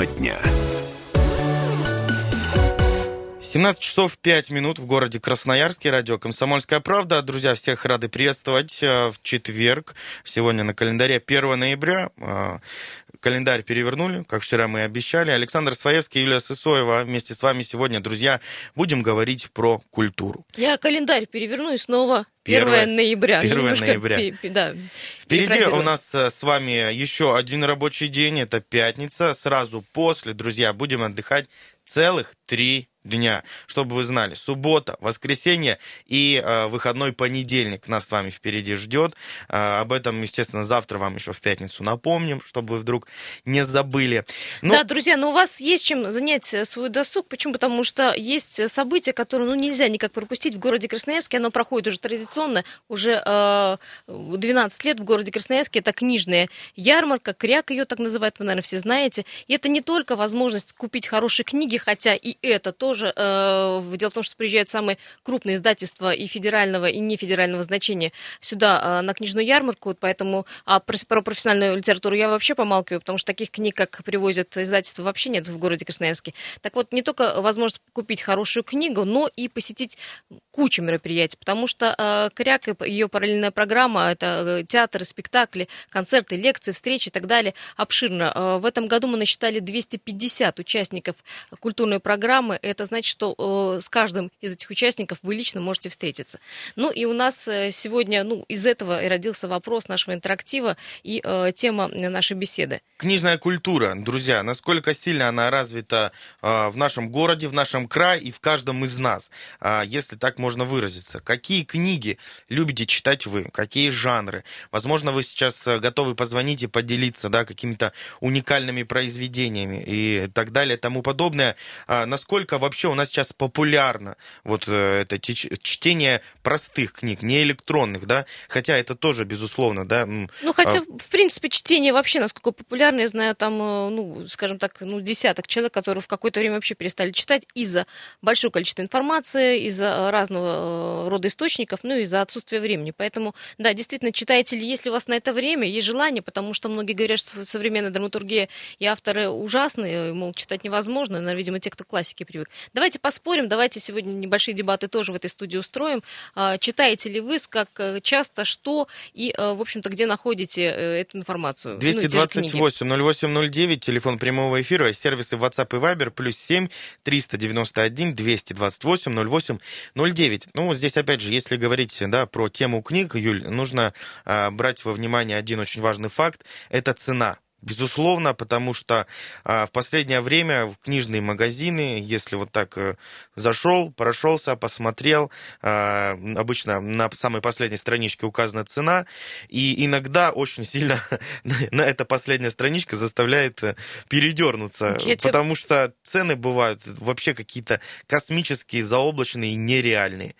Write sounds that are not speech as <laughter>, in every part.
Тема дня. 17 часов 5 минут в городе Красноярске. Радио «Комсомольская правда». Друзья, всех рады приветствовать э, в четверг. Сегодня на календаре 1 ноября. Календарь перевернули, как вчера мы и обещали. Александр Своевский, Юлия Сысоева. Вместе с вами сегодня, друзья, будем говорить про культуру. Я календарь переверну и снова 1 ноября. 1 ноября. да, Впереди у нас э, с вами еще один рабочий день. Это пятница. Сразу после, друзья, будем отдыхать целых три дня. Чтобы вы знали, суббота, воскресенье и э, выходной понедельник нас с вами впереди ждет. Э, об этом, естественно, завтра вам еще в пятницу напомним, чтобы вы вдруг не забыли. Ну... Да, друзья, но у вас есть чем занять э, свой досуг. Почему? Потому что есть события, которые ну, нельзя никак пропустить в городе Красноярске. Оно проходит уже традиционно, уже э, 12 лет в городе Красноярске. Это книжная ярмарка, кряк ее так называют, вы, наверное, все знаете. И это не только возможность купить хорошие книги, хотя и это тоже э, дело в том, что приезжают самые крупные издательства и федерального, и нефедерального значения сюда э, на книжную ярмарку, поэтому а про, про профессиональную литературу я вообще помалкиваю, потому что таких книг, как привозят издательства, вообще нет в городе Красноярске. Так вот, не только возможность купить хорошую книгу, но и посетить кучу мероприятий, потому что э, Коряк и ее параллельная программа, это э, театры, спектакли, концерты, лекции, встречи и так далее, обширно. Э, в этом году мы насчитали 250 участников культурной программы. Это значит, что э, с каждым из этих участников вы лично можете встретиться. Ну и у нас э, сегодня, ну, из этого и родился вопрос нашего интерактива и э, тема нашей беседы. Книжная культура, друзья, насколько сильно она развита в нашем городе, в нашем крае и в каждом из нас, э, если так можно выразиться. Какие книги любите читать вы? Какие жанры? Возможно, вы сейчас готовы позвонить и поделиться да, какими-то уникальными произведениями и так далее тому подобное. Э, насколько вообще у нас сейчас популярно вот э, это чтение простых книг, не электронных, да, хотя это тоже, безусловно, да. Ну, хотя, а... в принципе, чтение вообще насколько популярно, я знаю, там, э, ну, скажем так, ну, десяток человек, которые в какое-то время вообще перестали читать из-за большого количества информации, из-за разного э, рода источников, ну, из-за отсутствия времени. Поэтому, да, действительно, читаете ли, если у вас на это время, есть желание, потому что многие говорят, что современная драматургия и авторы ужасные, мол, читать невозможно, наверное, видимо, те, кто классики привык. Давайте поспорим, давайте сегодня небольшие дебаты тоже в этой студии устроим. А, читаете ли вы, как э, часто, что и, э, в общем-то, где находите э, эту информацию? 228-0809, ну, телефон прямого эфира, сервисы WhatsApp и Viber, плюс 7 391 228 08 09. Ну, здесь, опять же, если говорить да, про тему книг, Юль, нужно а, брать во внимание один очень важный факт. Это цена Безусловно, потому что а, в последнее время в книжные магазины, если вот так а, зашел, прошелся, посмотрел, а, обычно на самой последней страничке указана цена, и иногда очень сильно <laughs> на эта последняя страничка заставляет э, передернуться, Я потому что цены бывают вообще какие-то космические, заоблачные, нереальные.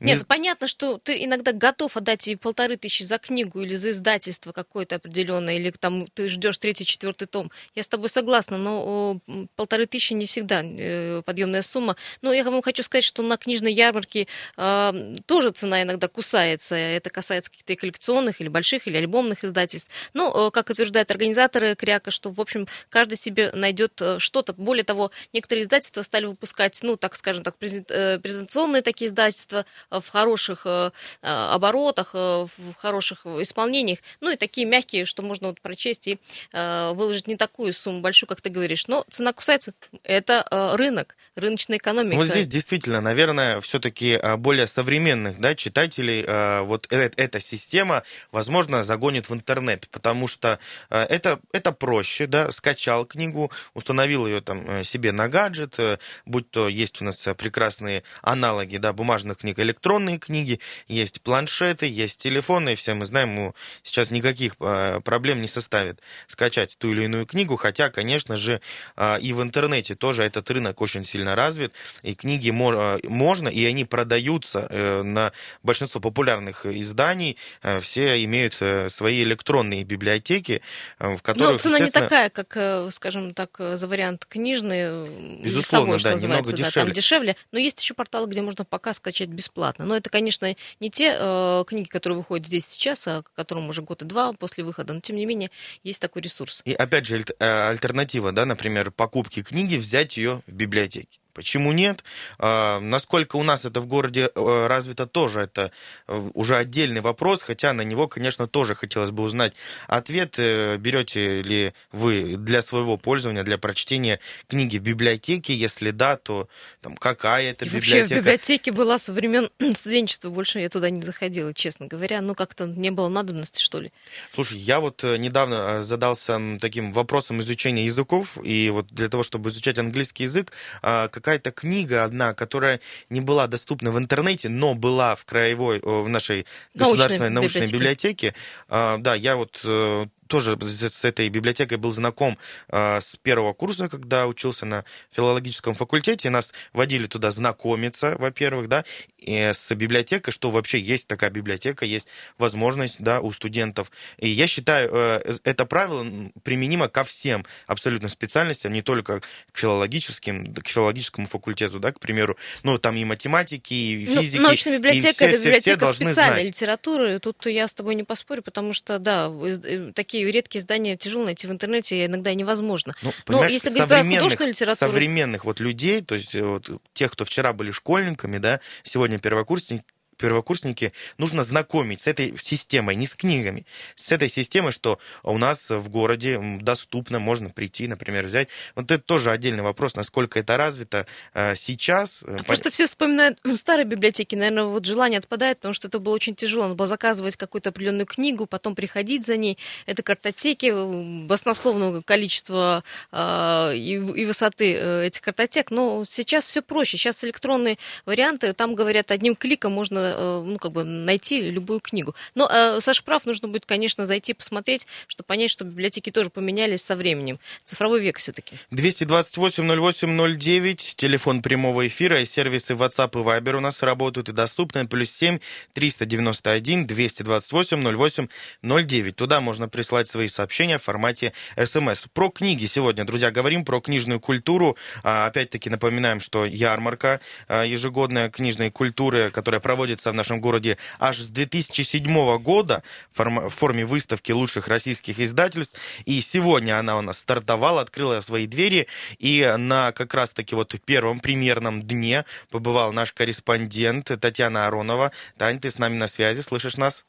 Нет, не... понятно, что ты иногда готов отдать и полторы тысячи за книгу или за издательство какое-то определенное, или там ты ждешь третий, четвертый том. Я с тобой согласна, но полторы тысячи не всегда э, подъемная сумма. Но я вам хочу сказать, что на книжной ярмарке э, тоже цена иногда кусается. Это касается каких-то коллекционных или больших, или альбомных издательств. Но, э, как утверждают организаторы Кряка, что, в общем, каждый себе найдет э, что-то. Более того, некоторые издательства стали выпускать, ну, так скажем так, презентационные такие издательства, в хороших э, э, оборотах, э, в хороших исполнениях, ну и такие мягкие, что можно вот прочесть и выложить не такую сумму большую, как ты говоришь. Но цена кусается. Это рынок, рыночная экономика. Вот здесь действительно, наверное, все-таки более современных да, читателей вот эта система, возможно, загонит в интернет, потому что это, это проще, да, скачал книгу, установил ее там себе на гаджет, будь то есть у нас прекрасные аналоги, да, бумажных книг, электронные книги, есть планшеты, есть телефоны, и все мы знаем, ему сейчас никаких а, проблем не составит скачать ту или иную книгу, хотя, конечно же, а, и в интернете тоже этот рынок очень сильно развит, и книги а, можно, и они продаются э, на большинство популярных изданий, э, все имеют э, свои электронные библиотеки, в которых, Но цена не такая, как, скажем так, за вариант книжный, Безусловно, что да, называется, немного дешевле. Да, там дешевле, но есть еще порталы, где можно пока скачать бесплатно бесплатно. Но это, конечно, не те э, книги, которые выходят здесь сейчас, а которым уже год и два после выхода, но тем не менее есть такой ресурс. И опять же, э, альтернатива, да, например, покупки книги, взять ее в библиотеке. Почему нет? А, насколько у нас это в городе э, развито, тоже это э, уже отдельный вопрос, хотя на него, конечно, тоже хотелось бы узнать ответ. Э, берете ли вы для своего пользования, для прочтения книги в библиотеке? Если да, то там, какая это И библиотека? Вообще в библиотеке была со времен <clears throat> студенчества, больше я туда не заходила, честно говоря. Ну, как-то не было надобности, что ли. Слушай, я вот недавно задался таким вопросом изучения языков, и вот для того, чтобы изучать английский язык, а, какая-то книга одна, которая не была доступна в интернете, но была в краевой, в нашей государственной научной, научной библиотеке. А, да, я вот э, тоже с этой библиотекой был знаком э, с первого курса, когда учился на филологическом факультете. Нас водили туда знакомиться, во-первых, да, и с библиотекой, что вообще есть такая библиотека, есть возможность, да, у студентов. И я считаю, э, это правило применимо ко всем абсолютно специальностям, не только к филологическим, к филологическому факультету, да, к примеру, ну, там и математики, и ну, физики. Ну, научная библиотека – это библиотека все, все специальной знать. литературы. Тут я с тобой не поспорю, потому что, да, э, такие редкие издания тяжело найти в интернете, иногда невозможно. Ну, Но если говорить про художественную литературу... Современных вот людей, то есть вот, тех, кто вчера были школьниками, да, сегодня первокурсники, первокурсники нужно знакомить с этой системой, не с книгами, с этой системой, что у нас в городе доступно, можно прийти, например, взять. Вот это тоже отдельный вопрос, насколько это развито э, сейчас. А просто все вспоминают старые библиотеки, наверное, вот желание отпадает, потому что это было очень тяжело. Надо было заказывать какую-то определенную книгу, потом приходить за ней. Это картотеки баснословного количества э, и, и высоты э, этих картотек. Но сейчас все проще. Сейчас электронные варианты, там, говорят, одним кликом можно Э, ну, как бы найти любую книгу. Но э, Саш прав, нужно будет, конечно, зайти посмотреть, чтобы понять, что библиотеки тоже поменялись со временем. Цифровой век все-таки. 228-08-09, телефон прямого эфира и сервисы WhatsApp и Viber у нас работают и доступны. Плюс 7 391 228 08 09. Туда можно прислать свои сообщения в формате смс. Про книги сегодня, друзья, говорим про книжную культуру. А, опять-таки напоминаем, что ярмарка а, ежегодная книжной культуры, которая проводится проводится в нашем городе аж с 2007 года в форме выставки лучших российских издательств. И сегодня она у нас стартовала, открыла свои двери. И на как раз-таки вот первом примерном дне побывал наш корреспондент Татьяна Аронова. Тань, ты с нами на связи, слышишь нас?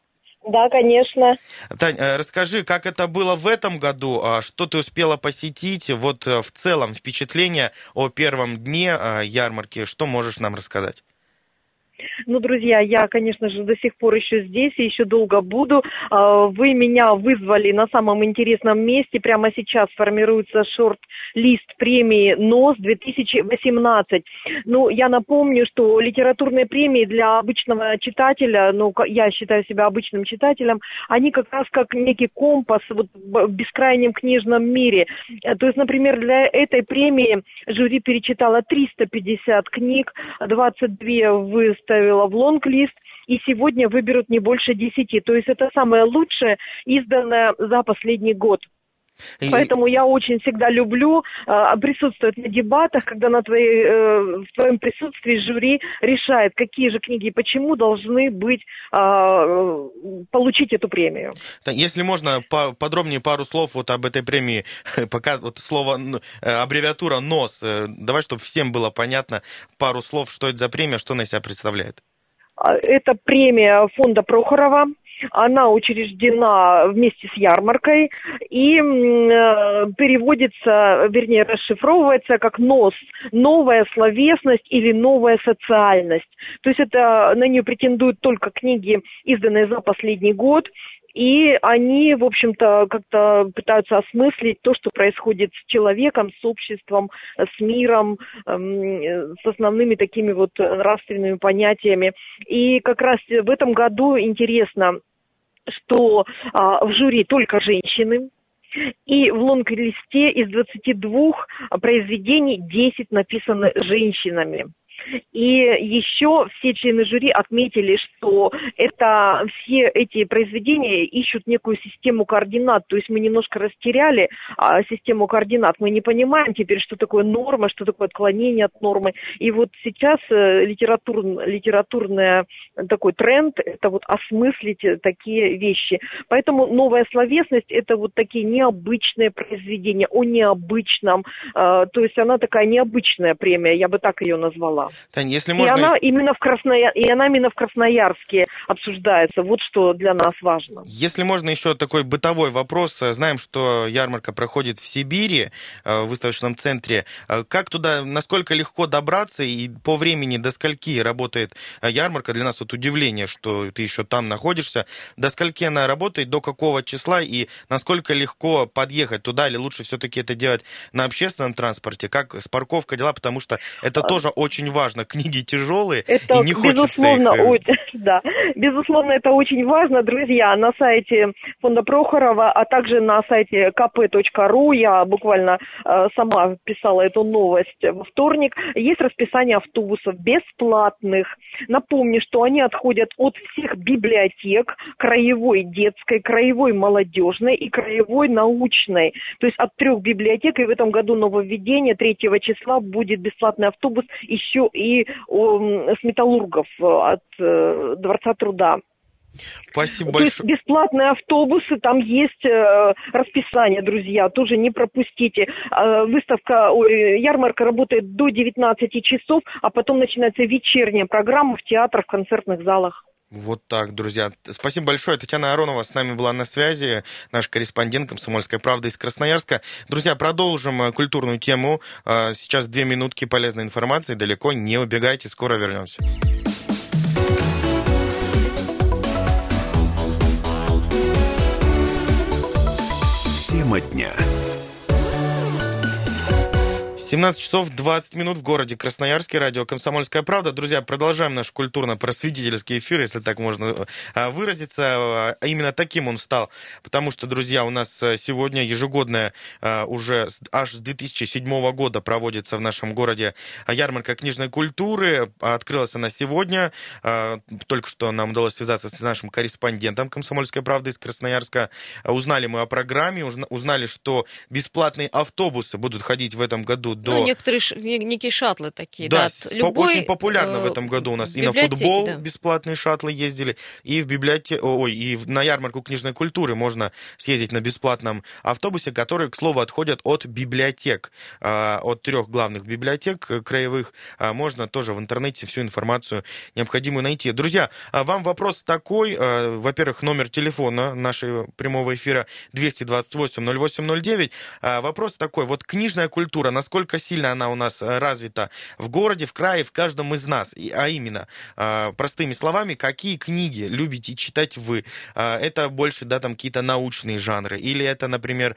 Да, конечно. Тань, э, расскажи, как это было в этом году, а что ты успела посетить, вот э, в целом впечатление о первом дне э, ярмарки, что можешь нам рассказать? Ну, друзья, я, конечно же, до сих пор еще здесь и еще долго буду. А, вы меня вызвали на самом интересном месте. Прямо сейчас формируется шорт-лист премии НОС 2018. Ну, я напомню, что литературные премии для обычного читателя, ну, я считаю себя обычным читателем, они как раз как некий компас вот, в бескрайнем книжном мире. То есть, например, для этой премии жюри перечитало 350 книг, 22 выставило добавила в лонг-лист, и сегодня выберут не больше десяти. То есть это самое лучшее, изданное за последний год. И... Поэтому я очень всегда люблю э, присутствовать на дебатах, когда на твоей, э, в твоем присутствии жюри решает, какие же книги и почему должны быть, э, получить эту премию. Если можно, по подробнее пару слов вот об этой премии, <laughs> пока вот слово, э, аббревиатура НОС, э, давай, чтобы всем было понятно, пару слов, что это за премия, что она из себя представляет. А, это премия фонда Прохорова она учреждена вместе с ярмаркой и э, переводится, вернее, расшифровывается как НОС, новая словесность или новая социальность. То есть это на нее претендуют только книги, изданные за последний год, и они, в общем-то, как-то пытаются осмыслить то, что происходит с человеком, с обществом, с миром, эм, с основными такими вот нравственными понятиями. И как раз в этом году интересно, что а, в жюри только женщины, и в лонг-листе из 22 произведений 10 написаны женщинами. И еще все члены жюри отметили, что это все эти произведения ищут некую систему координат. То есть мы немножко растеряли а, систему координат. Мы не понимаем теперь, что такое норма, что такое отклонение от нормы. И вот сейчас э, литератур, литературный такой тренд – это вот осмыслить такие вещи. Поэтому новая словесность – это вот такие необычные произведения о необычном. Э, то есть она такая необычная премия, я бы так ее назвала. Тань, если можно... И она именно в, Красноя... и она именно в Красноярске обсуждается. Вот что для нас важно. Если можно еще такой бытовой вопрос. Знаем, что ярмарка проходит в Сибири, э, в выставочном центре. Э, как туда, насколько легко добраться и по времени до скольки работает э, ярмарка? Для нас вот удивление, что ты еще там находишься. До скольки она работает, до какого числа и насколько легко подъехать туда или лучше все-таки это делать на общественном транспорте? Как с парковкой дела? Потому что это а... тоже очень важно. <laughs> Книги тяжелые это, и не хочется безусловно, их... Очень, <laughs> да, безусловно, это очень важно, друзья. На сайте фонда Прохорова, а также на сайте kp.ru, я буквально э, сама писала эту новость во вторник, есть расписание автобусов бесплатных. Напомню, что они отходят от всех библиотек, краевой детской, краевой молодежной и краевой научной. То есть от трех библиотек, и в этом году нововведение 3 числа будет бесплатный автобус еще и с металлургов э, от э, Дворца труда. Спасибо большое. То есть бесплатные автобусы, там есть э, расписание, друзья, тоже не пропустите. Э, выставка, ой, ярмарка работает до 19 часов, а потом начинается вечерняя программа в театрах, в концертных залах. Вот так, друзья. Спасибо большое. Татьяна Аронова с нами была на связи, наш корреспондент «Комсомольской правды» из Красноярска. Друзья, продолжим э, культурную тему. Э, сейчас две минутки полезной информации. Далеко не убегайте, скоро вернемся. Тема дня. 17 часов 20 минут в городе Красноярске, радио «Комсомольская правда». Друзья, продолжаем наш культурно-просветительский эфир, если так можно а, выразиться. А, именно таким он стал, потому что, друзья, у нас э, сегодня ежегодная уже аж с 2007 года проводится в нашем городе ярмарка книжной культуры. Открылась она сегодня. Только что нам удалось связаться с нашим корреспондентом «Комсомольской правды» из Красноярска. Узнали мы о программе, узнали, что бесплатные автобусы будут ходить в этом году до... Ну, некоторые ш... некие шатлы такие, да. да любой... очень популярно в этом году у нас. И на футбол да. бесплатные шаттлы ездили, и в библиотеку, ой, и на ярмарку книжной культуры можно съездить на бесплатном автобусе, который, к слову, отходят от библиотек, а, от трех главных библиотек краевых. А, можно тоже в интернете всю информацию необходимую найти. Друзья, а вам вопрос такой. Во-первых, номер телефона нашего прямого эфира 228 0809. Вопрос такой. Вот книжная культура, насколько насколько сильно она у нас э, развита в городе, в крае, в каждом из нас. А именно, э, простыми словами, какие книги любите читать вы? Э, это больше, да, там какие-то научные жанры, или это, например,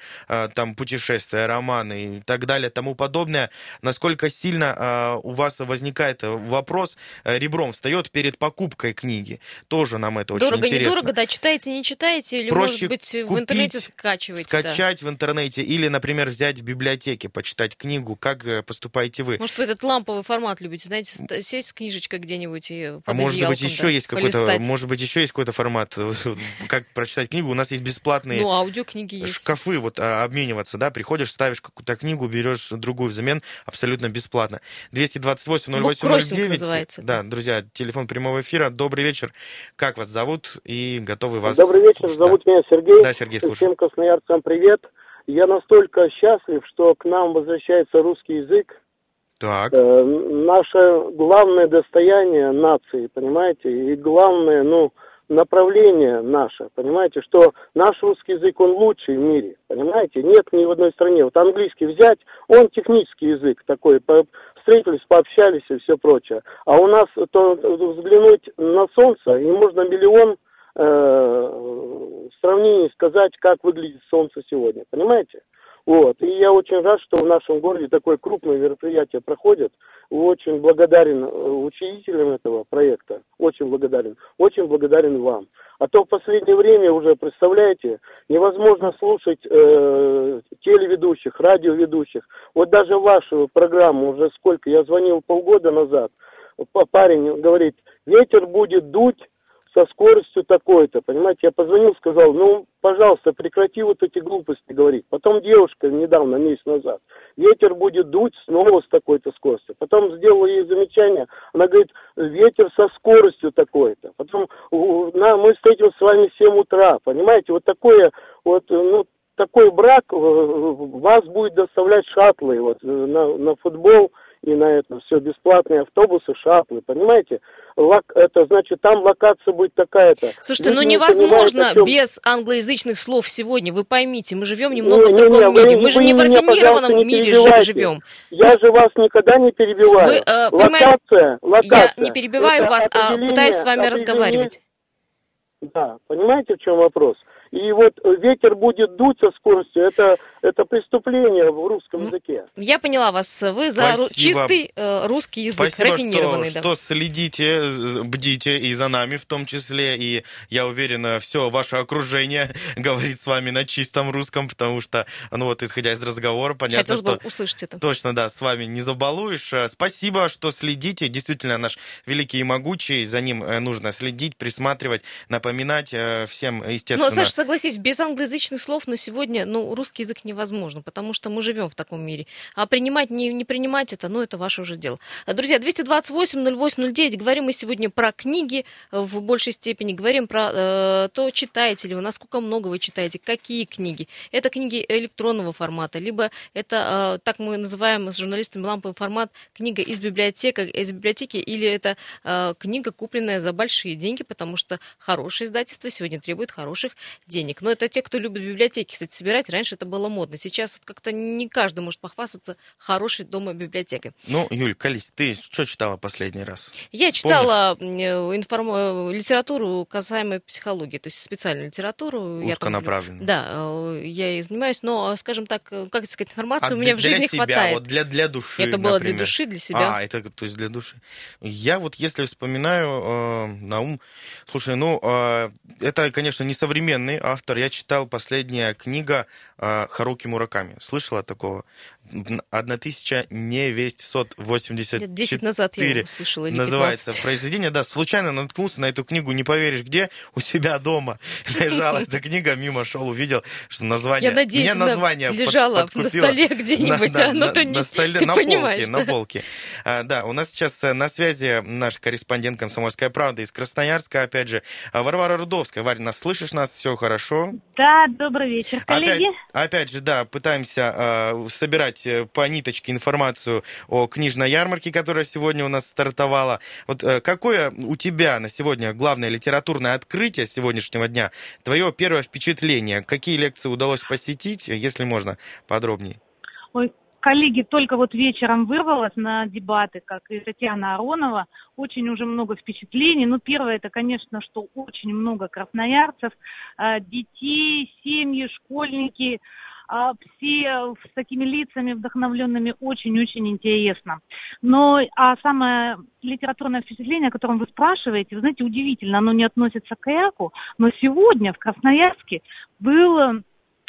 там путешествия, романы и так далее, тому подобное. Насколько сильно у вас возникает вопрос, ребром встает перед покупкой книги? Тоже нам это Дорого, очень интересно. Дорого, недорого, да, читаете, не читаете, или, Проще может быть, купить, в интернете скачиваете? Скачать да. в интернете, или, например, взять в библиотеке, почитать книгу, как э, поступаете вы. Может, вы этот ламповый формат любите, знаете, сесть с книжечкой где-нибудь и под А может быть, еще да, есть какой-то, может быть, еще есть какой-то формат, <laughs> как прочитать книгу. У нас есть бесплатные ну, аудиокниги есть. шкафы, вот а, обмениваться, да, приходишь, ставишь какую-то книгу, берешь другую взамен абсолютно бесплатно. 228 08 называется. Да, друзья, телефон прямого эфира. Добрый вечер. Как вас зовут? И готовы вас Добрый вечер, слушать. зовут да. меня Сергей. Да, Сергей, слушаю. Всем красноярцам привет. Я настолько счастлив, что к нам возвращается русский язык. Так. Э, наше главное достояние нации, понимаете, и главное, ну, направление наше, понимаете, что наш русский язык, он лучший в мире, понимаете, нет ни в одной стране. Вот английский взять, он технический язык такой, по, встретились, пообщались и все прочее. А у нас то взглянуть на солнце, и можно миллион э, в сравнении сказать, как выглядит солнце сегодня, понимаете? Вот. И я очень рад, что в нашем городе такое крупное мероприятие проходит. Очень благодарен э, учредителям этого проекта. Очень благодарен. Очень благодарен вам. А то в последнее время уже, представляете, невозможно слушать э, телеведущих, радиоведущих. Вот даже вашу программу уже сколько, я звонил полгода назад, парень говорит, ветер будет дуть со скоростью такой-то, понимаете, я позвонил, сказал, ну, пожалуйста, прекрати вот эти глупости говорить. Потом девушка недавно, месяц назад, ветер будет дуть снова с такой-то скоростью. Потом сделала ей замечание, она говорит, ветер со скоростью такой-то. Потом на, мы встретимся с вами в 7 утра, понимаете, вот такое, вот, ну, такой брак э, вас будет доставлять шаттлы вот, на, на футбол, и на это все бесплатные автобусы, шаттлы, понимаете? Лок, это значит, там локация будет такая-то. Слушайте, Люди ну невозможно понимают, без англоязычных слов сегодня, вы поймите, мы живем немного не, в другом не, мире, вы, мы же не в рафинированном мире живем. Я же вас никогда не перебиваю. Вы, э, локация, локация. Я не перебиваю вас, а пытаюсь с вами разговаривать. Да, понимаете, в чем вопрос? И вот ветер будет дуть со скоростью, это, это преступление в русском языке. Я поняла вас. Вы за Спасибо. чистый э, русский язык, Спасибо, рафинированный. Что, да. что следите, бдите и за нами в том числе. И я уверена, все ваше окружение <laughs> говорит с вами на чистом русском, потому что, ну вот, исходя из разговора, понятно, Хотелось что... бы услышать это. Точно, да, с вами не забалуешь. Э, спасибо, что следите. Действительно, наш великий и могучий, за ним э, нужно следить, присматривать, напоминать э, всем, естественно... Но, Саша, согласись, без англоязычных слов на сегодня, ну, русский язык невозможно, потому что мы живем в таком мире. А принимать, не, не принимать это, ну, это ваше уже дело. Друзья, 228-08-09, говорим мы сегодня про книги в большей степени, говорим про э, то, читаете ли вы, насколько много вы читаете, какие книги. Это книги электронного формата, либо это, э, так мы называем с журналистами ламповый формат, книга из библиотеки, из библиотеки или это э, книга, купленная за большие деньги, потому что хорошее издательство сегодня требует хороших денег. Но это те, кто любит библиотеки, кстати, собирать. Раньше это было модно. Сейчас как-то не каждый может похвастаться хорошей дома библиотекой. Ну, Юль, колись, ты что читала последний раз? Я читала информ... Э, литературу касаемо психологии, то есть специальную литературу. Узконаправленную. Я там, да, э, я и занимаюсь, но, скажем так, э, как сказать, информации а у меня для, в жизни себя, хватает. Вот для, для души, Это было например. для души, для себя. А, это то есть для души. Я вот, если вспоминаю э, на ум... Слушай, ну, э, это, конечно, не современный автор. Я читал последняя книга э, Харуки Мураками. Слышала такого? 1984 Лет 10 назад я его услышала, или называется произведение. Да, случайно наткнулся на эту книгу, не поверишь где, у себя дома <laughs> лежала эта книга, мимо шел, увидел, что название... Я надеюсь, Мне название лежала на столе где-нибудь, а оно-то не... На, столе, ты на понимаешь, полке, да? на полке. А, да, у нас сейчас э, на связи наш корреспондент «Комсомольская правда» из Красноярска, опять же, а, Варвара Рудовская. Варя, нас слышишь нас? Все хорошо? Да, добрый вечер, коллеги. Опять, опять же, да, пытаемся э, собирать по ниточке информацию о книжной ярмарке, которая сегодня у нас стартовала. Вот э, какое у тебя на сегодня главное литературное открытие сегодняшнего дня? Твое первое впечатление? Какие лекции удалось посетить, если можно подробнее? Ой, коллеги, только вот вечером вырвалась на дебаты, как и Татьяна Аронова. Очень уже много впечатлений. Ну, первое, это, конечно, что очень много красноярцев, э, детей, семьи, школьники, а, все с такими лицами вдохновленными очень-очень интересно. Но а самое литературное впечатление, о котором вы спрашиваете, вы знаете, удивительно, оно не относится к Яку, но сегодня в Красноярске был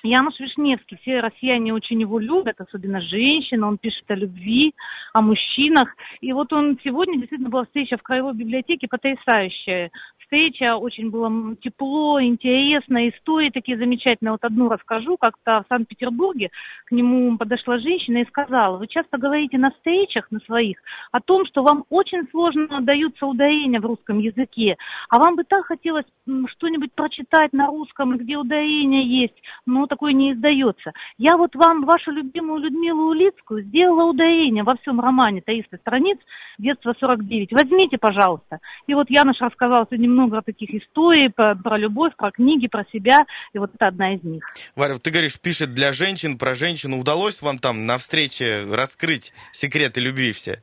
Януш Вишневский. Все россияне очень его любят, особенно женщины. Он пишет о любви, о мужчинах. И вот он сегодня действительно была встреча в Краевой библиотеке потрясающая встреча, очень было тепло, интересно, истории такие замечательные. Вот одну расскажу, как-то в Санкт-Петербурге к нему подошла женщина и сказала, вы часто говорите на встречах на своих о том, что вам очень сложно даются ударения в русском языке, а вам бы так хотелось что-нибудь прочитать на русском, где ударения есть, но такое не издается. Я вот вам вашу любимую Людмилу Улицкую сделала ударение во всем романе 300 страниц, детство 49. Возьмите, пожалуйста. И вот Януш рассказал сегодня много таких историй про, про любовь, про книги, про себя, и вот это одна из них. Варя, ты говоришь, пишет для женщин, про женщину. Удалось вам там на встрече раскрыть секреты любви все?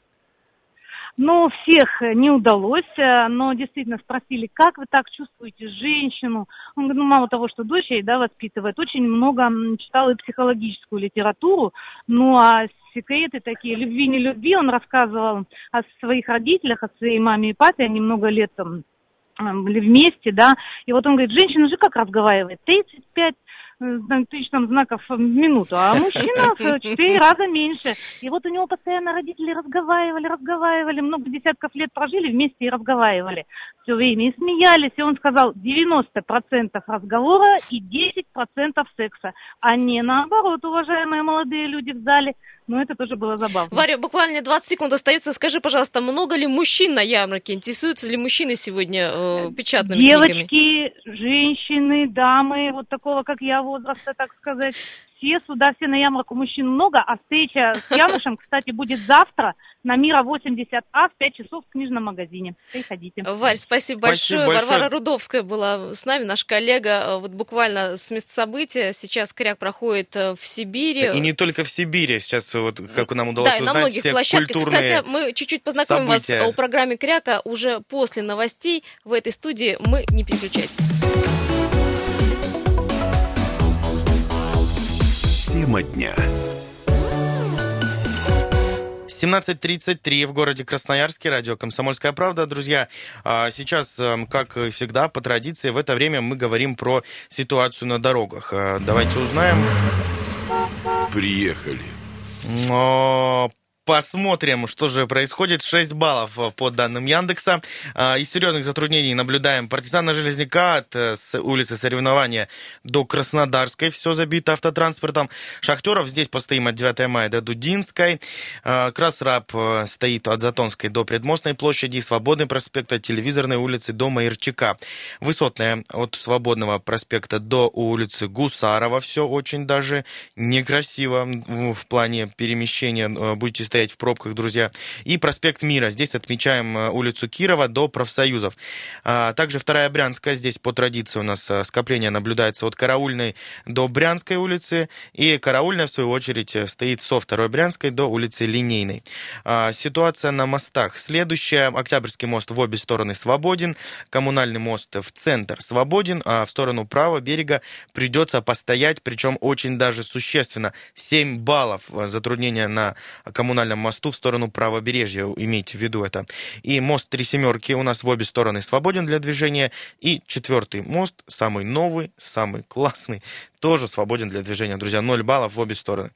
Ну, всех не удалось, но действительно спросили, как вы так чувствуете женщину? Он говорит, ну, мало того, что дочь ей, да, воспитывает, очень много читал и психологическую литературу, ну, а секреты такие, любви, не любви, он рассказывал о своих родителях, о своей маме и папе, они много лет там были вместе, да, и вот он говорит, женщина же как разговаривает, 35 тысяч там знаков в минуту, а мужчина в <laughs> четыре раза меньше. И вот у него постоянно родители разговаривали, разговаривали, много десятков лет прожили вместе и разговаривали все время. И смеялись, и он сказал 90% разговора и 10% секса, а не наоборот, уважаемые молодые люди в зале. Но это тоже было забавно. Варя, буквально 20 секунд остается. Скажи, пожалуйста, много ли мужчин на ярмарке? Интересуются ли мужчины сегодня э, печатными Девочки, книгами? женщины, дамы, вот такого, как я, возраста, так сказать. Все сюда, все на ярмарку мужчин много, а встреча с <laughs> Янушем, кстати, будет завтра на Мира 80А в 5 часов в книжном магазине. Приходите. Варь, спасибо, Спасибо большое. большое. Варвара Рудовская была с нами, наш коллега. Э, Вот буквально с места события. Сейчас кряк проходит э, в Сибири. И не только в Сибири. Сейчас, вот, как нам удалось да, и на узнать, многих все площадках. культурные... Кстати, мы чуть-чуть познакомим события. вас о программе Кряка уже после новостей в этой студии. Мы не переключайтесь. Тема дня. 17.33 в городе Красноярске, радио «Комсомольская правда». Друзья, а, сейчас, эм, как всегда, по традиции, в это время мы говорим про ситуацию на дорогах. А, Давайте узнаем. Приехали. Посмотрим, что же происходит. 6 баллов э, по данным Яндекса. А, Из серьезных затруднений наблюдаем партизана Железняка от э, улицы соревнования до Краснодарской. Все забито автотранспортом. Шахтеров здесь постоим от 9 мая до Дудинской. А, Красраб э, стоит от Затонской до Предмостной площади. Свободный проспект от Телевизорной улицы до Майерчака. Высотная от Свободного проспекта до улицы Гусарова. Все очень даже некрасиво в плане перемещения. Будете стоять в пробках, друзья. И проспект Мира. Здесь отмечаем э, улицу Кирова до профсоюзов. А, Также вторая Брянская. Здесь по традиции у нас э, скопление наблюдается от Караульной до Брянской улицы. И Караульная, в свою очередь, э, стоит со второй Брянской до улицы Линейной. А, Ситуация на мостах следующая. Октябрьский мост в обе стороны свободен. Коммунальный мост в центр свободен. А в сторону правого берега придется постоять, причем очень даже существенно. 7 баллов затруднения на коммунальном мосту в сторону правобережья, имейте в виду это. И мост Три Семерки у нас в обе стороны свободен для движения. И четвертый мост, самый новый, самый классный, тоже свободен для движения. Друзья, 0 баллов в обе стороны.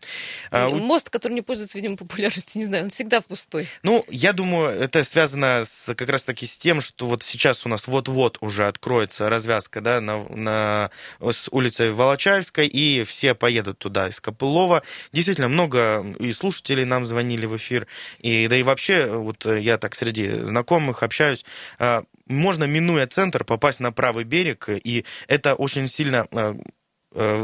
А, Мост, который не пользуется, видимо, популярностью, не знаю, он всегда пустой. ну, я думаю, это связано с, как раз-таки с тем, что вот сейчас у нас вот-вот уже откроется развязка, да, на, на- с улицы Волочаевской, и все поедут туда из Копылова. Действительно, много и слушателей нам звонили в эфир, и да и вообще, вот э, я так среди знакомых общаюсь, а, можно, минуя центр, попасть на правый берег, и это очень сильно а,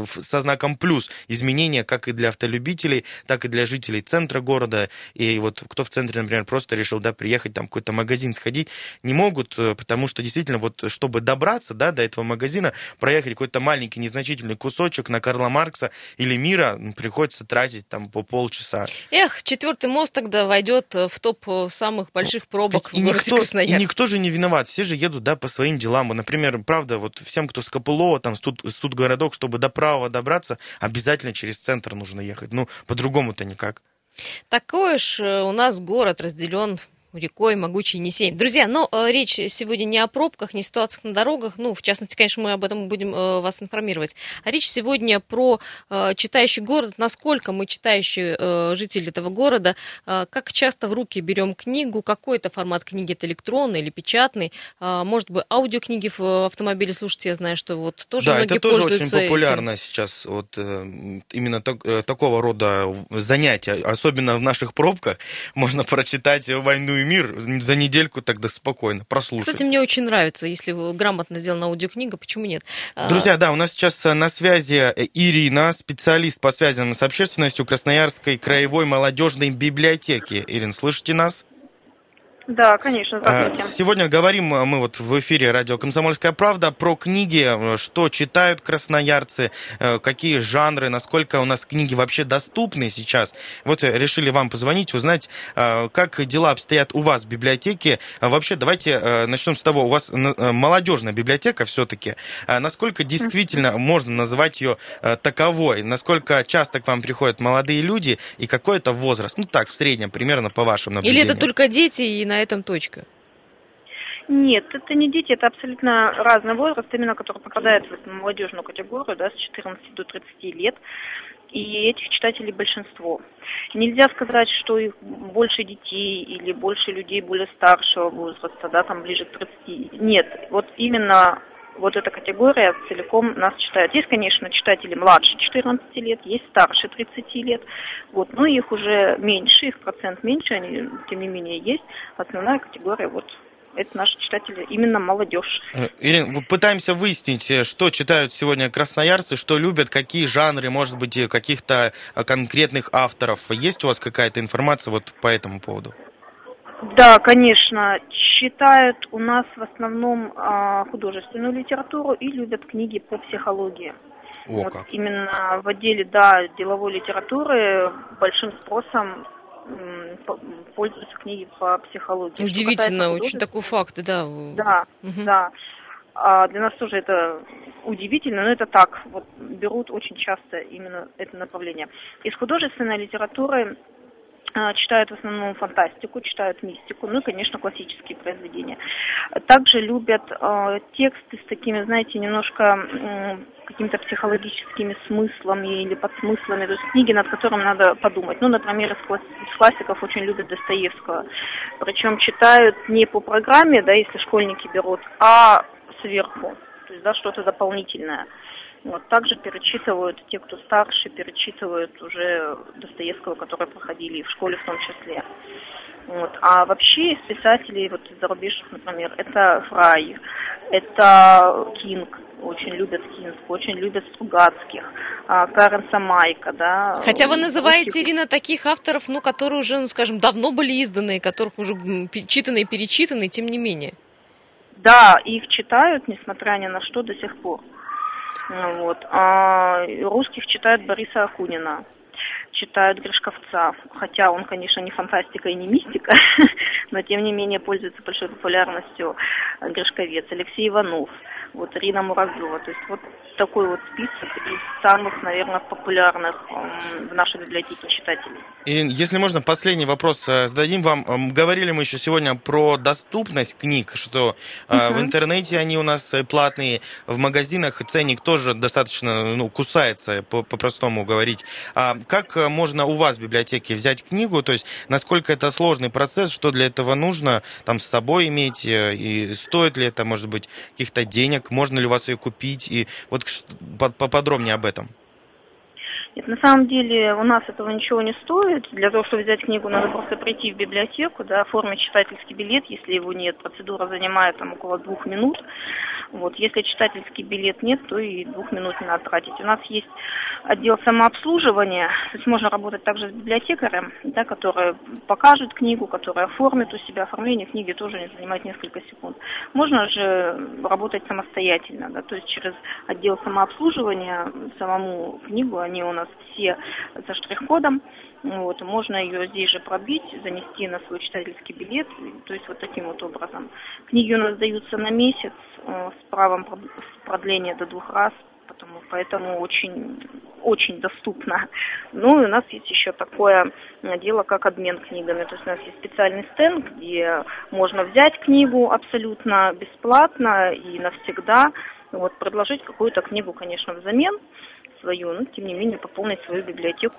со знаком плюс изменения как и для автолюбителей, так и для жителей центра города. И вот кто в центре, например, просто решил да, приехать там какой-то магазин сходить, не могут, э, потому что действительно вот чтобы добраться да, до этого магазина, проехать какой-то маленький незначительный кусочек на Карла Маркса или Мира приходится тратить там по полчаса. Эх, четвертый мост тогда войдет э, в топ э, самых больших пробок Ведь в городе никто, и Красноярск. никто же не виноват, все же едут, да, по своим делам. Например, правда, вот всем, кто с Копылова, там, студ, студгородок, чтобы до правого добраться, обязательно через центр нужно ехать. Ну, по-другому-то никак. Такой уж э, у нас город разделен рекой могучей Енисей. Друзья, но э, речь сегодня не о пробках, не о ситуациях на дорогах. Ну, в частности, конечно, мы об этом будем э, вас информировать. А речь сегодня про э, читающий город, насколько мы читающие э, жители этого города, э, как часто в руки берем книгу, какой это формат книги, это электронный или печатный, э, может быть, аудиокниги в э, автомобиле слушать, я знаю, что вот тоже да, многие это тоже очень пользуются этим. популярно сейчас, вот э, именно так- э, такого рода занятия, особенно в наших пробках, <laughs> можно прочитать «Войну и мир» за недельку тогда спокойно, прослушать. Кстати, мне очень нравится, если грамотно сделана аудиокнига, почему нет? А, Друзья, да, у нас сейчас э, на связи э, Ирина, специалист по связям с общественностью Красноярской краевой молодежной библиотеки. Ирин, слышите нас? Да, конечно, А, Сегодня говорим э, мы вот в эфире радио «Комсомольская правда» про книги, э, что читают красноярцы, э, какие жанры, насколько у нас книги вообще доступны сейчас. Вот э, решили вам позвонить, узнать, э, как дела обстоят у вас в библиотеке. Вообще, давайте э, начнем с того, у вас э, молодежная библиотека все-таки. Насколько действительно можно назвать ее э, таковой? Насколько часто к вам приходят молодые люди и какой это возраст? Ну так, в среднем, примерно по вашим Или наблюдениям. это только дети, и на этом точка? Нет, это не дети, это абсолютно разный возраст, именно который попадает в эту молодежную категорию, да, с 14 до 30 лет. И этих читателей большинство. Нельзя сказать, что их больше детей или больше людей более старшего возраста, да, там ближе к 30. Нет, вот именно вот эта категория целиком нас читает. Есть, конечно, читатели младше 14 лет, есть старше 30 лет, вот, но их уже меньше, их процент меньше, они, тем не менее, есть. Основная категория вот это наши читатели, именно молодежь. Э, Ирина, пытаемся выяснить, э, что читают сегодня красноярцы, что любят, какие жанры, может быть, каких-то э, конкретных авторов. Есть у вас какая-то информация вот по этому поводу? Да, конечно. Читают у нас в основном а, художественную литературу и любят книги по психологии. О, вот как. именно в отделе, да, деловой литературы большим спросом пользуются книги по психологии. Удивительно, очень такой факт, да. Да, Мгм. да. А для нас тоже это удивительно, но это так. Вот берут очень часто именно это направление. Из художественной литературы читают в основном фантастику, читают мистику, ну и, конечно, классические произведения. Также любят э, тексты с такими, знаете, немножко м, какими-то психологическими смыслами или подсмыслами, то есть книги, над которыми надо подумать. Ну, например, из, класс- из классиков очень любят Достоевского. Причем читают не по программе, да, если школьники берут, а сверху, то есть, да, что-то дополнительное. Вот, также перечитывают те, кто старше, перечитывают уже Достоевского, которые проходили и в школе в том числе. Вот. А вообще из писателей вот из зарубежных, например, это Фрай, это Кинг, очень любят Кинг, очень любят Стругацких, а, Карен Самайка, да. Хотя вы называете, Ирина, таких авторов, ну, которые уже, ну, скажем, давно были изданы, которых уже читаны и перечитаны, тем не менее. Да, их читают, несмотря ни на что, до сих пор. Ну Вот. А русских читают Бориса Акунина, читают Гришковца, хотя он, конечно, не фантастика и не мистика, <laughs> но тем не менее пользуется большой популярностью Гришковец, Алексей Иванов, вот Рина Муравьева. То есть вот такой вот список из самых, наверное, популярных в нашей библиотеке читателей. Ирина, если можно, последний вопрос э, зададим вам. Говорили мы еще сегодня про доступность книг, что э, в интернете они у нас э, платные, в магазинах ценник тоже достаточно ну, кусается, по- по-простому говорить. А как можно у вас в библиотеке взять книгу, то есть насколько это сложный процесс, что для этого нужно там с собой иметь, и стоит ли это, может быть, каких-то денег, можно ли у вас ее купить, и вот по- поподробнее об этом. Нет, на самом деле у нас этого ничего не стоит. Для того, чтобы взять книгу, надо просто прийти в библиотеку, да, оформить читательский билет. Если его нет, процедура занимает там около двух минут. Вот, если читательский билет нет, то и двух минут не надо тратить. У нас есть отдел самообслуживания, то есть можно работать также с библиотекарем, да, который покажет книгу, который оформит у себя. Оформление книги тоже не занимает несколько секунд. Можно же работать самостоятельно, да, то есть через отдел самообслуживания самому книгу, они у нас все со штрих-кодом, вот, можно ее здесь же пробить, занести на свой читательский билет, то есть вот таким вот образом. Книги у нас даются на месяц э, с правом прод- продления до двух раз, потому, поэтому очень, очень доступно. Ну и у нас есть еще такое э, дело, как обмен книгами. То есть у нас есть специальный стенд, где можно взять книгу абсолютно бесплатно и навсегда, вот, предложить какую-то книгу, конечно, взамен свою, но тем не менее пополнить свою библиотеку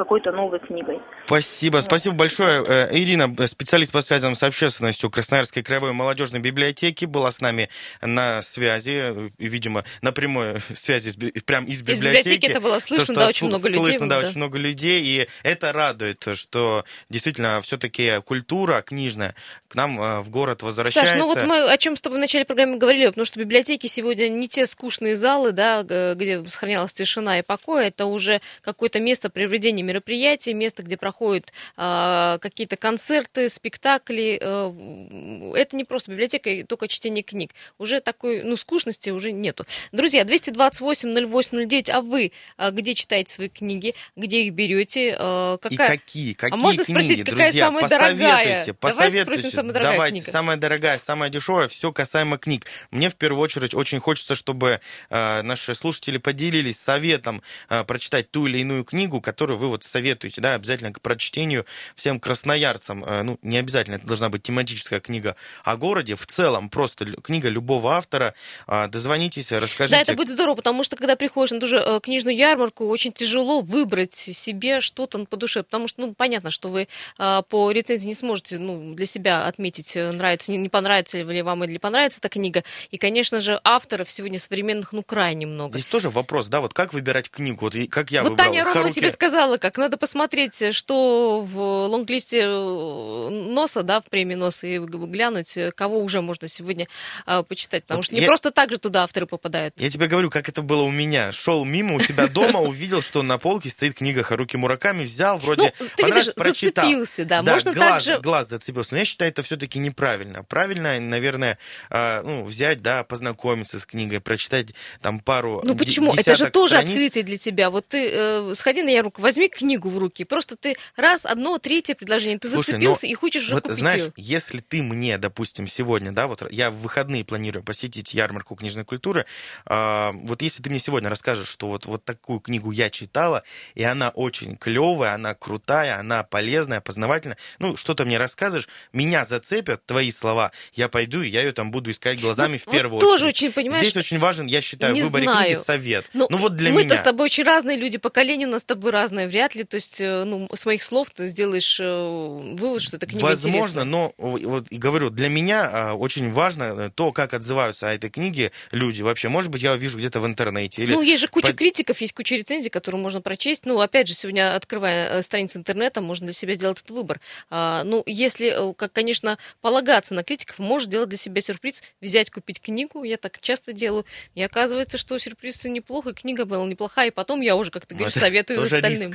какой-то новой книгой. Спасибо, спасибо большое. Э, Ирина, специалист по связям с общественностью Красноярской краевой молодежной библиотеки, была с нами на связи, э, видимо, на прямой <laughs> связи с прям из Из библиотеки. библиотеки это было слышно, То, да, очень много людей Слышно, да, да. очень много людей, и это радует, что действительно все-таки культура книжная к нам э, в город возвращается. Саш, ну вот мы о чем с тобой в начале программы говорили, потому что библиотеки сегодня не те скучные залы, да, где сохранялась тишина и покой, это уже какое-то место проведения мероприятий, место, где проходят а, какие-то концерты, спектакли. э, это не просто библиотека, и только чтение книг. Уже такой, ну, скучности уже нету. Друзья, 228-08-09, а вы а, где читаете свои книги, где их берете? э, И какая... какие, какие А можно книги, спросить, какая друзья, самая дорогая? посоветуйте, Давай спросим, самая дорогая Давайте, книга. самая дорогая, самая дешевая, все касаемо книг. Мне в первую очередь очень хочется, чтобы э, наши слушатели поделились советом э, прочитать ту или иную книгу, которую вы вот советуете, да, обязательно к прочтению всем красноярцам, э, ну, не обязательно, это должна быть тематическая книга о городе, в целом просто книга любого автора, а, дозвонитесь, расскажите. Да, это будет здорово, потому что когда приходишь на ту же э, книжную ярмарку, очень тяжело выбрать себе что-то по душе, потому что, ну, понятно, что вы а, по рецензии не сможете, ну, для себя отметить, э, нравится, не, понравится ли вам или понравится эта книга, и, конечно же, авторов сегодня современных, ну, крайне много. Здесь тоже вопрос, да, вот как выбирать книгу, вот как я вот выбрал. Таня Ромова Харуки... тебе сказала, как надо посмотреть, что в лонглисте э, НОСа, да, в премии НОСа, и глянуть, кого уже можно сегодня а, почитать, потому вот что не я... просто так же туда авторы попадают. Я тебе говорю, как это было у меня. Шел мимо у себя дома, <laughs> увидел, что на полке стоит книга Харуки Мураками, взял, вроде ну, ты видишь, прочитал. зацепился, да. да можно глаз, также... глаз зацепился. Но я считаю, это все-таки неправильно. Правильно, наверное, а, ну, взять, да, познакомиться с книгой, прочитать там пару Ну почему? Это же тоже страниц. открытие для тебя. Вот ты э, сходи на ярмарку, возьми книгу в руки. Просто ты раз, одно, третье предложение, ты Слушай, зацепился и хочешь уже вот, купить знаешь, ее. если ты мне, допустим, сегодня, да, вот я в выходные планирую посетить ярмарку книжной культуры, э, вот если ты мне сегодня расскажешь, что вот, вот такую книгу я читала, и она очень клевая, она крутая, она полезная, познавательная, ну, что-то мне расскажешь, меня зацепят твои слова, я пойду, и я ее там буду искать глазами ну, в первую вот тоже очередь. очень, понимаешь, Здесь очень важен, я считаю, в выборе знаю. книги совет. Ну, ну вот для мы-то меня. с тобой очень разные люди, поколение у нас с тобой разное, вряд ли, то есть, э, ну, с моих слов ты сделаешь э, вывод, что эта книга Возможно, интересная. но вот говорю, для меня а, очень важно э, то, как отзываются о этой книге люди вообще. Может быть, я увижу где-то в интернете. Или Ну, есть же куча по- критиков, есть куча рецензий, которые можно прочесть. Ну, опять же, сегодня, открывая страницы интернета, можно для себя сделать этот выбор. А, ну, если, как, конечно, полагаться на критиков, можешь сделать для себя сюрприз, взять, купить книгу. Я так часто делаю. И оказывается, что сюрприз неплохо, и книга была неплохая, и потом я уже, как ты говоришь, это советую остальным.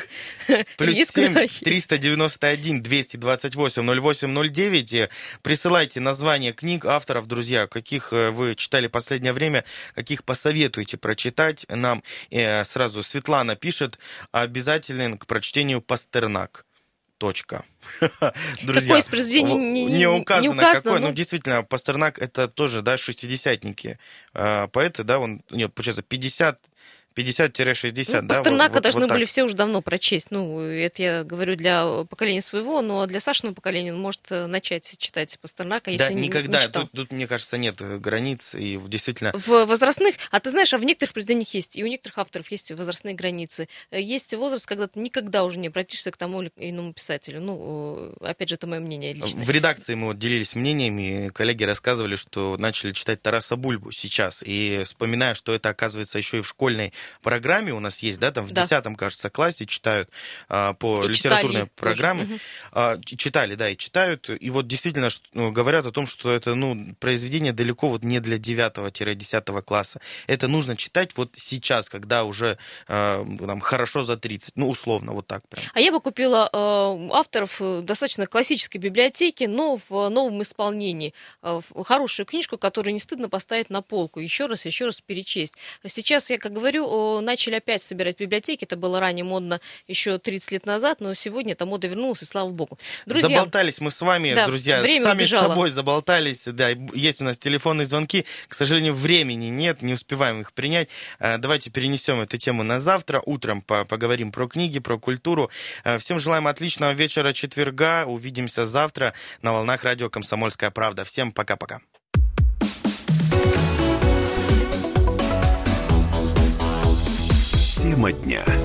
Плюс Риск, 7 да, есть. 391 228 0809. Э, Присылайте названия книг авторов, друзья, каких э, вы читали последнее время, каких посоветуете прочитать нам. Э, Сразу Светлана пишет, обязателен к прочтению Пастернак. Точка. <laughs> Друзья, Какое из произведений не- не- не указано, не указано, какое. ну. Ну, действительно, Пастернак это тоже, да, шестидесятники. Э, Поэты, да, он, нет, получается, 50 50-60, Ну, да? Пастернака вот- вот- должны вот так. были все уже давно прочесть. Ну, это я говорю для поколения своего, но для Сашиного поколения он может э, начать читать Пастернака, если да, не- не никогда. читал. тут, тут, мне кажется, нет э, границ. И действительно, В возрастных, а ты знаешь, а в некоторых произведениях есть, и у некоторых авторов есть возрастные границы. Э, Есть возраст, когда ты никогда уже не обратишься к тому или иному писателю. Ну, опять же, это мое мнение личное. в редакции мы вот делились мнениями, коллеги рассказывали, что начали читать Тараса Бульбу сейчас. И вспоминая, что это, оказывается, еще и в школьной программе у нас есть, да, там в Да. 10 кажется, классе читают а, по И литературной читали программе. А, читали, да, и читают. И вот действительно ну, говорят о том, что это ну, произведение далеко вот не для 9-10 класса. Это нужно читать вот сейчас, когда уже а, там, хорошо за 30. Ну, условно, вот так прям. А я бы купила э, авторов достаточно классической библиотеки, но в новом исполнении. Э, хорошую книжку, которую не стыдно поставить на полку, еще раз, еще раз перечесть. Сейчас, я как говорю, начали опять собирать библиотеки. Это было ранее модно еще 30 лет назад, но сегодня эта мода вернулась, и слава богу. Друзья, Заболтались мы с вами, Да, друзья, время сами убежало. с собой заболтались. Да, есть у нас телефонные звонки. К сожалению, времени нет, не успеваем их принять. Э, Давайте перенесем эту тему на завтра. Утром по- поговорим про книги, про культуру. Э, Всем желаем отличного вечера четверга. Увидимся завтра на волнах радио «Комсомольская правда». Всем пока-пока. Тема дня.